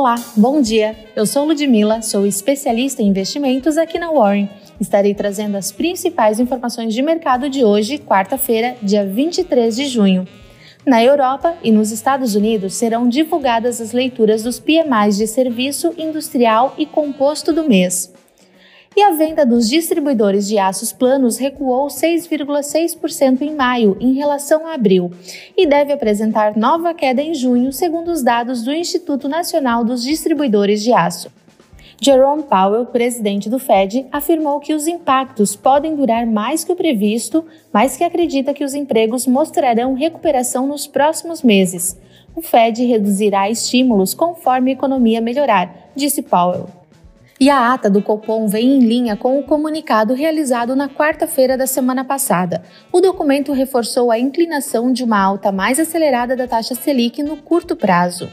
Olá, bom dia. Eu sou Ludmila, sou especialista em investimentos aqui na Warren. Estarei trazendo as principais informações de mercado de hoje, quarta-feira, dia 23 de junho. Na Europa e nos Estados Unidos serão divulgadas as leituras dos PMIs de serviço, industrial e composto do mês e a venda dos distribuidores de aços planos recuou 6,6% em maio em relação a abril e deve apresentar nova queda em junho, segundo os dados do Instituto Nacional dos Distribuidores de Aço. Jerome Powell, presidente do Fed, afirmou que os impactos podem durar mais que o previsto, mas que acredita que os empregos mostrarão recuperação nos próximos meses. O Fed reduzirá estímulos conforme a economia melhorar, disse Powell. E a ata do Copom vem em linha com o comunicado realizado na quarta-feira da semana passada. O documento reforçou a inclinação de uma alta mais acelerada da taxa Selic no curto prazo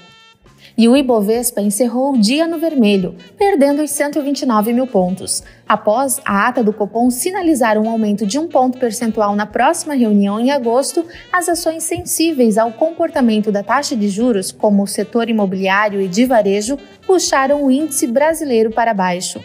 e o Ibovespa encerrou o dia no vermelho, perdendo os 129 mil pontos. Após a ata do Copom sinalizar um aumento de um ponto percentual na próxima reunião em agosto, as ações sensíveis ao comportamento da taxa de juros, como o setor imobiliário e de varejo, puxaram o índice brasileiro para baixo.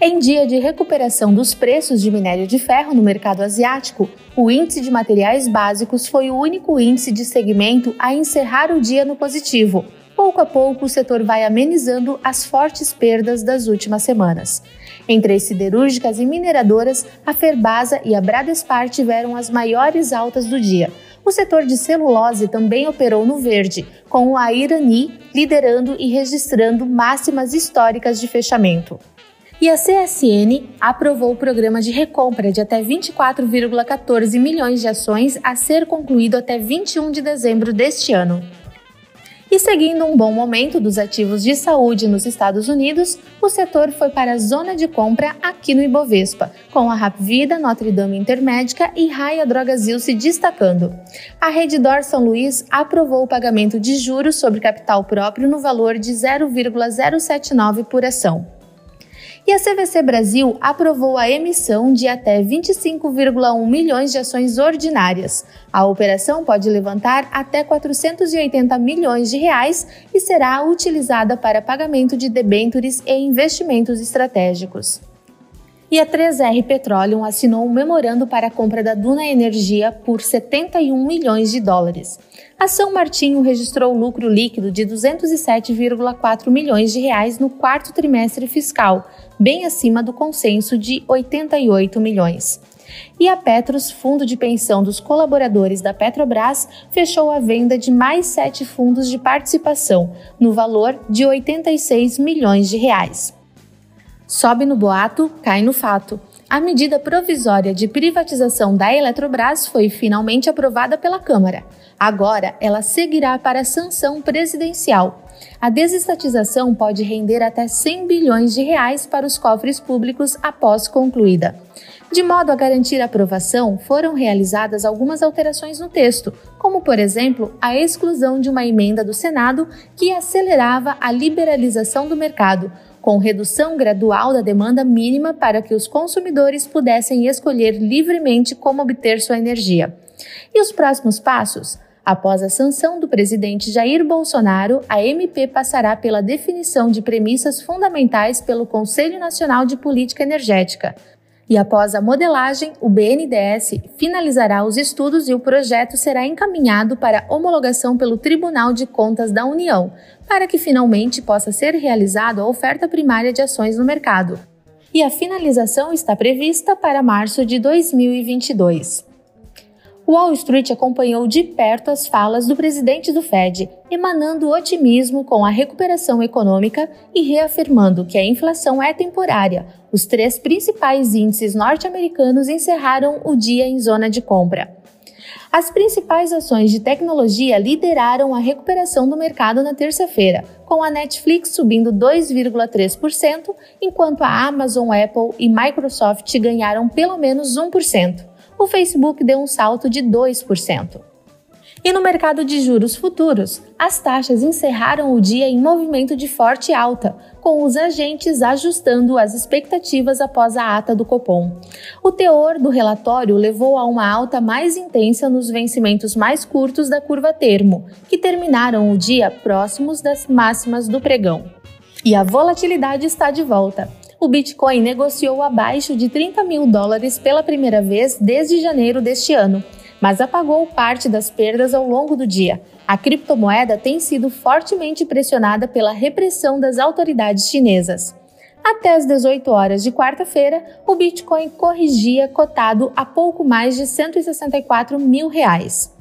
Em dia de recuperação dos preços de minério de ferro no mercado asiático, o índice de materiais básicos foi o único índice de segmento a encerrar o dia no positivo, pouco a pouco o setor vai amenizando as fortes perdas das últimas semanas. Entre as siderúrgicas e mineradoras, a Ferbasa e a Bradespar tiveram as maiores altas do dia. O setor de celulose também operou no verde, com a Irani liderando e registrando máximas históricas de fechamento. E a CSN aprovou o programa de recompra de até 24,14 milhões de ações a ser concluído até 21 de dezembro deste ano. E seguindo um bom momento dos ativos de saúde nos Estados Unidos, o setor foi para a zona de compra aqui no Ibovespa, com a Rapvida, Notre Dame Intermédica e Raia Drogasil se destacando. A Reddor São Luís aprovou o pagamento de juros sobre capital próprio no valor de 0,079 por ação. E a CVC Brasil aprovou a emissão de até 25,1 milhões de ações ordinárias. A operação pode levantar até 480 milhões de reais e será utilizada para pagamento de debêntures e investimentos estratégicos. E a 3R Petroleum assinou um memorando para a compra da Duna Energia por 71 milhões de dólares. A São Martinho registrou lucro líquido de 207,4 milhões de reais no quarto trimestre fiscal, bem acima do consenso de 88 milhões. E a Petros, fundo de pensão dos colaboradores da Petrobras, fechou a venda de mais sete fundos de participação, no valor de 86 milhões de reais. Sobe no boato, cai no fato. A medida provisória de privatização da Eletrobras foi finalmente aprovada pela Câmara. Agora, ela seguirá para sanção presidencial. A desestatização pode render até 100 bilhões de reais para os cofres públicos após concluída. De modo a garantir a aprovação, foram realizadas algumas alterações no texto, como, por exemplo, a exclusão de uma emenda do Senado que acelerava a liberalização do mercado, com redução gradual da demanda mínima para que os consumidores pudessem escolher livremente como obter sua energia. E os próximos passos? Após a sanção do presidente Jair Bolsonaro, a MP passará pela definição de premissas fundamentais pelo Conselho Nacional de Política Energética. E após a modelagem, o BNDES finalizará os estudos e o projeto será encaminhado para homologação pelo Tribunal de Contas da União, para que finalmente possa ser realizada a oferta primária de ações no mercado. E a finalização está prevista para março de 2022. Wall Street acompanhou de perto as falas do presidente do Fed, emanando otimismo com a recuperação econômica e reafirmando que a inflação é temporária. Os três principais índices norte-americanos encerraram o dia em zona de compra. As principais ações de tecnologia lideraram a recuperação do mercado na terça-feira, com a Netflix subindo 2,3%, enquanto a Amazon, Apple e Microsoft ganharam pelo menos 1%. O Facebook deu um salto de 2%. E no mercado de juros futuros, as taxas encerraram o dia em movimento de forte alta, com os agentes ajustando as expectativas após a ata do Copom. O teor do relatório levou a uma alta mais intensa nos vencimentos mais curtos da curva termo, que terminaram o dia próximos das máximas do pregão. E a volatilidade está de volta. O Bitcoin negociou abaixo de 30 mil dólares pela primeira vez desde janeiro deste ano mas apagou parte das perdas ao longo do dia. A criptomoeda tem sido fortemente pressionada pela repressão das autoridades chinesas. Até as 18 horas de quarta-feira, o Bitcoin corrigia cotado a pouco mais de 164 mil reais.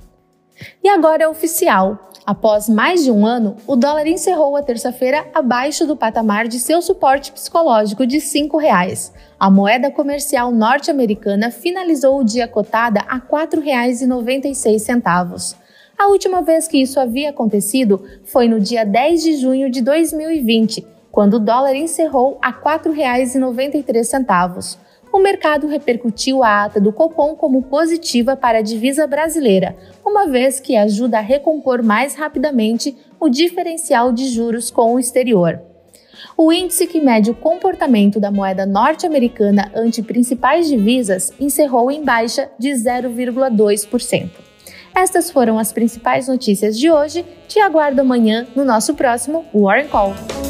E agora é oficial. Após mais de um ano, o dólar encerrou a terça-feira abaixo do patamar de seu suporte psicológico de R$ 5,00. A moeda comercial norte-americana finalizou o dia cotada a R$ 4,96. A última vez que isso havia acontecido foi no dia 10 de junho de 2020, quando o dólar encerrou a R$ 4,93 o mercado repercutiu a ata do Copom como positiva para a divisa brasileira, uma vez que ajuda a recompor mais rapidamente o diferencial de juros com o exterior. O índice que mede o comportamento da moeda norte-americana ante principais divisas encerrou em baixa de 0,2%. Estas foram as principais notícias de hoje. Te aguardo amanhã no nosso próximo Warren Call.